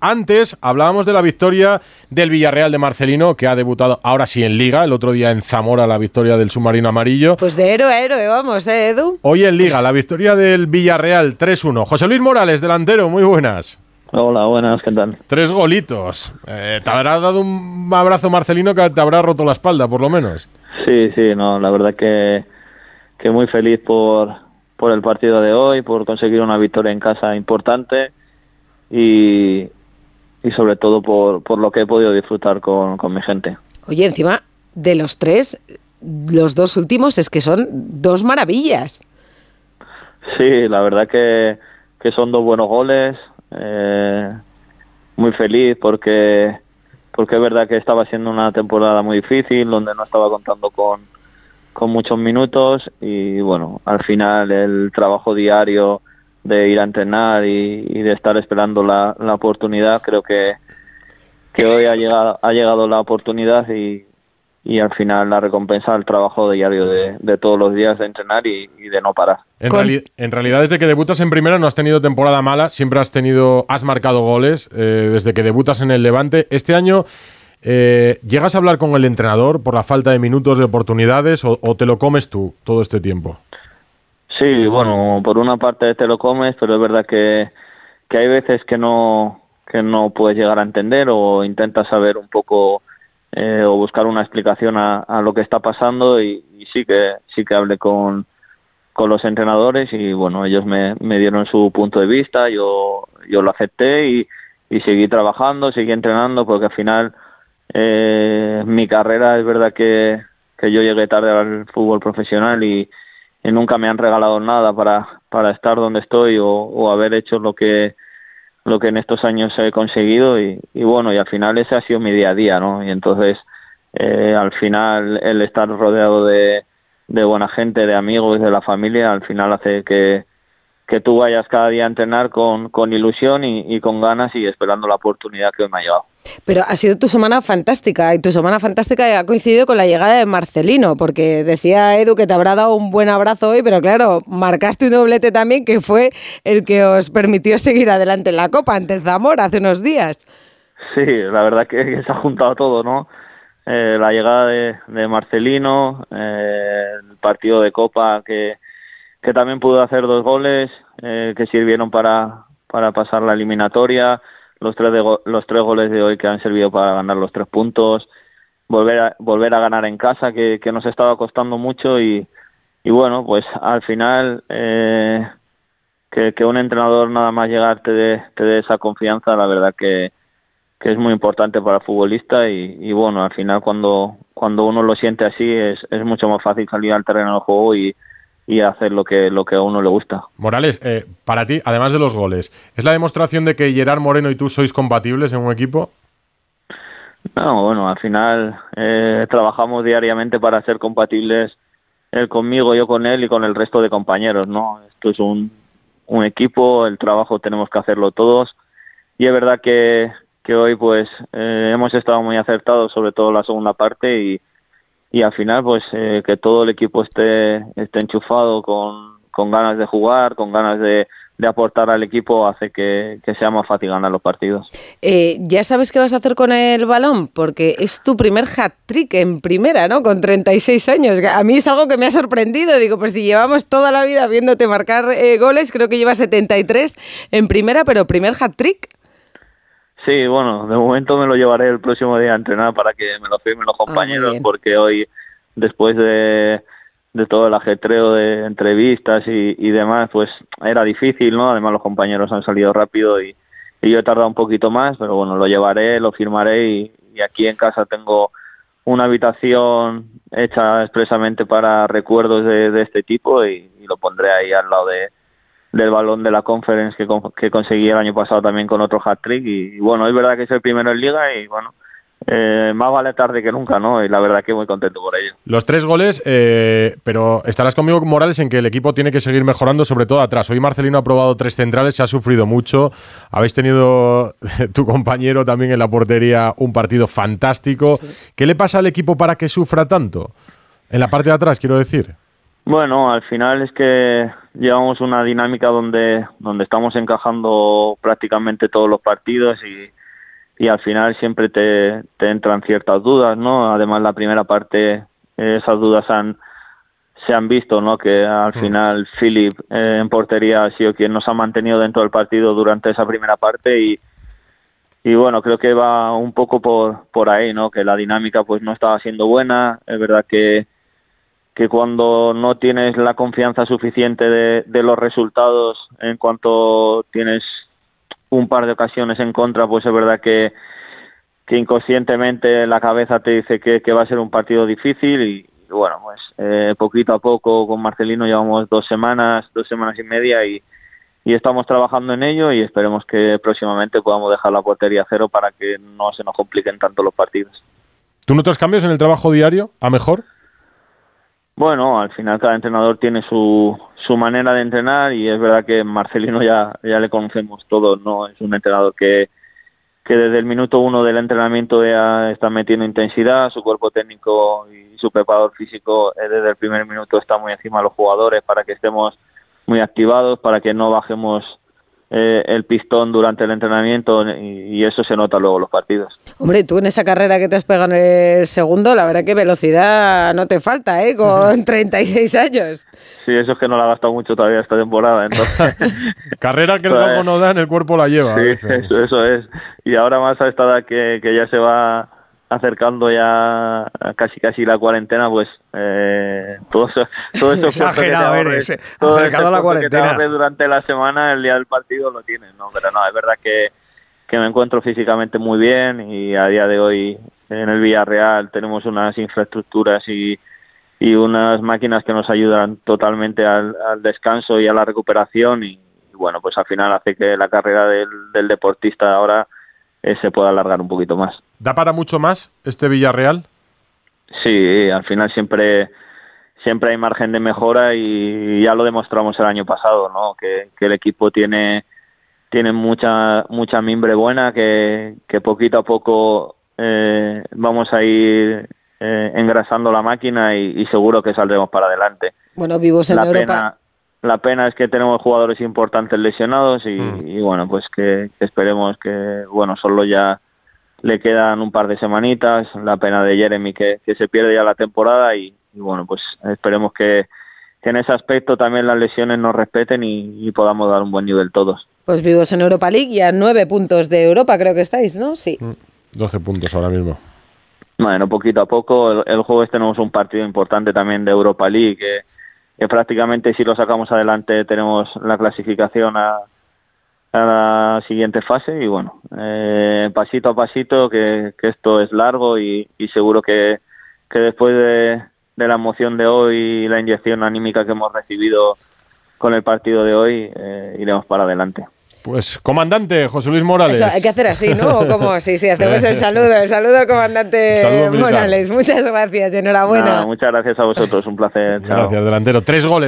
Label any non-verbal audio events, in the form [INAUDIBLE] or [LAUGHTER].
Antes hablábamos de la victoria del Villarreal de Marcelino, que ha debutado ahora sí en Liga, el otro día en Zamora la victoria del submarino amarillo. Pues de héroe a héroe, vamos, ¿eh, Edu? Hoy en Liga, la victoria del Villarreal 3-1. José Luis Morales, delantero, muy buenas. Hola, buenas, ¿qué tal? Tres golitos. Eh, te habrá dado un abrazo Marcelino que te habrá roto la espalda, por lo menos. Sí, sí, no, la verdad que, que muy feliz por, por el partido de hoy, por conseguir una victoria en casa importante y, y sobre todo por, por lo que he podido disfrutar con, con mi gente. Oye, encima de los tres, los dos últimos es que son dos maravillas. Sí, la verdad que, que son dos buenos goles. Eh, muy feliz porque porque es verdad que estaba siendo una temporada muy difícil donde no estaba contando con, con muchos minutos y bueno al final el trabajo diario de ir a entrenar y, y de estar esperando la, la oportunidad creo que que hoy ha llegado ha llegado la oportunidad y, y al final la recompensa del trabajo diario de, de todos los días de entrenar y, y de no parar. En, reali- en realidad, desde que debutas en primera no has tenido temporada mala, siempre has tenido, has marcado goles eh, desde que debutas en el Levante. Este año, eh, ¿llegas a hablar con el entrenador por la falta de minutos, de oportunidades, o, o te lo comes tú todo este tiempo? Sí, bueno, por una parte te lo comes, pero es verdad que, que hay veces que no que no puedes llegar a entender o intentas saber un poco eh, o buscar una explicación a, a lo que está pasando y, sí que sí que hablé con, con los entrenadores y bueno ellos me, me dieron su punto de vista yo yo lo acepté y, y seguí trabajando seguí entrenando porque al final eh, mi carrera es verdad que, que yo llegué tarde al fútbol profesional y, y nunca me han regalado nada para para estar donde estoy o, o haber hecho lo que lo que en estos años he conseguido y, bueno y al final ese ha sido mi día a día no y entonces eh, al final el estar rodeado de, de buena gente de amigos de la familia al final hace que que tú vayas cada día a entrenar con, con ilusión y, y con ganas y esperando la oportunidad que hoy me ha llegado. Pero ha sido tu semana fantástica y tu semana fantástica ha coincidido con la llegada de Marcelino, porque decía Edu que te habrá dado un buen abrazo hoy, pero claro, marcaste un doblete también que fue el que os permitió seguir adelante en la Copa ante el Zamora hace unos días. Sí, la verdad que, que se ha juntado todo, ¿no? Eh, la llegada de, de Marcelino, eh, el partido de Copa que, que también pudo hacer dos goles eh, que sirvieron para, para pasar la eliminatoria, los tres, de go- los tres goles de hoy que han servido para ganar los tres puntos, volver a, volver a ganar en casa que, que nos estaba costando mucho y, y bueno, pues al final eh, que, un entrenador nada más llegar te dé, te esa confianza, la verdad que, que es muy importante para el futbolista y, bueno, al final cuando, cuando uno lo siente así es, es mucho más fácil salir al terreno del juego y, y hacer lo que, lo que a uno le gusta. Morales, eh, para ti, además de los goles, ¿es la demostración de que Gerard Moreno y tú sois compatibles en un equipo? No, bueno, al final eh, trabajamos diariamente para ser compatibles él conmigo, yo con él y con el resto de compañeros, ¿no? Esto es un, un equipo, el trabajo tenemos que hacerlo todos y es verdad que, que hoy pues eh, hemos estado muy acertados, sobre todo la segunda parte y, y al final pues eh, que todo el equipo esté, esté enchufado con, con ganas de jugar, con ganas de, de aportar al equipo hace que, que sea más fácil ganar los partidos. Eh, ya sabes qué vas a hacer con el balón, porque es tu primer hat-trick en primera, ¿no? Con 36 años. A mí es algo que me ha sorprendido. Digo, pues si llevamos toda la vida viéndote marcar eh, goles, creo que llevas 73 en primera, pero primer hat-trick. Sí, bueno, de momento me lo llevaré el próximo día a entrenar para que me lo firmen los compañeros, bien. porque hoy, después de, de todo el ajetreo de entrevistas y, y demás, pues era difícil, ¿no? Además los compañeros han salido rápido y, y yo he tardado un poquito más, pero bueno, lo llevaré, lo firmaré y, y aquí en casa tengo una habitación hecha expresamente para recuerdos de, de este tipo y, y lo pondré ahí al lado de, del balón de la conference que, con- que conseguí el año pasado también con otro hat-trick y, y bueno, es verdad que es el primero en liga y bueno, eh, más vale tarde que nunca, ¿no? Y la verdad que muy contento por ello. Los tres goles, eh, pero estarás conmigo, Morales, en que el equipo tiene que seguir mejorando, sobre todo atrás. Hoy Marcelino ha probado tres centrales, se ha sufrido mucho. Habéis tenido [LAUGHS] tu compañero también en la portería un partido fantástico. ¿Qué le pasa al equipo para que sufra tanto? En la parte de atrás, quiero decir. Bueno, al final es que, llevamos una dinámica donde, donde estamos encajando prácticamente todos los partidos y, y al final siempre te, te entran ciertas dudas, ¿no? Además la primera parte esas dudas han se han visto, ¿no? Que al final Philip eh, en portería ha sido quien nos ha mantenido dentro del partido durante esa primera parte y y bueno, creo que va un poco por por ahí, ¿no? Que la dinámica pues no estaba siendo buena, es verdad que que cuando no tienes la confianza suficiente de, de los resultados en cuanto tienes un par de ocasiones en contra, pues es verdad que, que inconscientemente la cabeza te dice que, va a ser un partido difícil y, bueno, pues eh, poquito a poco con Marcelino llevamos dos semanas, dos semanas y media y, y estamos trabajando en ello y esperemos que próximamente podamos dejar la portería cero para que no se nos compliquen tanto los partidos. ¿Tú notas cambios en el trabajo diario a mejor? Bueno, al final cada entrenador tiene su, su manera de entrenar y es verdad que Marcelino ya, ya le conocemos todos, ¿no? Es un entrenador que, que desde el minuto uno del entrenamiento ya está metiendo intensidad, su cuerpo técnico y su preparador físico eh, desde el primer minuto está muy encima de los jugadores para que estemos muy activados, para que no bajemos eh, el pistón durante el entrenamiento y, y eso se nota luego en los partidos. Hombre, tú en esa carrera que te has pegado en el segundo, la verdad que velocidad no te falta, ¿eh? Con [LAUGHS] 36 años. Sí, eso es que no la ha gastado mucho todavía esta temporada, entonces... [LAUGHS] Carrera que el Pues- campo no da, en el cuerpo la lleva. Sí, eso, eso es. Y ahora más a esta edad que, que ya se va acercando ya casi casi la cuarentena, pues eh, todo eso, todo [LAUGHS] eso Exagerado eres, eh. Acercado a la cuarentena. durante la semana, el día del partido lo tienes, ¿no? Pero no, es verdad que, que me encuentro físicamente muy bien y a día de hoy en el Villarreal tenemos unas infraestructuras y, y unas máquinas que nos ayudan totalmente al, al descanso y a la recuperación y, y bueno, pues al final hace que la carrera del, del deportista ahora eh, se pueda alargar un poquito más. ¿Da para mucho más este Villarreal? Sí, al final siempre siempre hay margen de mejora y ya lo demostramos el año pasado, ¿no? Que, que el equipo tiene tiene mucha mucha mimbre buena, que, que poquito a poco eh, vamos a ir eh, engrasando la máquina y, y seguro que saldremos para adelante. Bueno, vivos en La Europa. pena, la pena es que tenemos jugadores importantes lesionados y, Mm. y bueno, pues que, que esperemos que, bueno, solo ya le quedan un par de semanitas, la pena de Jeremy que, que se pierde ya la temporada y, y bueno, pues esperemos que, que en ese aspecto también las lesiones nos respeten y, y podamos dar un buen nivel todos. Pues vivos en Europa League y a nueve puntos de Europa creo que estáis, ¿no? Sí. 12 puntos ahora mismo. Bueno, poquito a poco, el, el jueves tenemos un partido importante también de Europa League, que, que prácticamente si lo sacamos adelante tenemos la clasificación a, a la siguiente fase y bueno, eh, pasito a pasito, que, que esto es largo y, y seguro que, que después de, de la emoción de hoy y la inyección anímica que hemos recibido con el partido de hoy, eh, iremos para adelante. Pues, comandante José Luis Morales. Eso, hay que hacer así, ¿no? ¿O cómo? Sí, sí, hacemos el saludo. El saludo al comandante saludo. Morales. Muchas gracias, enhorabuena. Nada, muchas gracias a vosotros, un placer. chao. Gracias, delantero. Tres goles.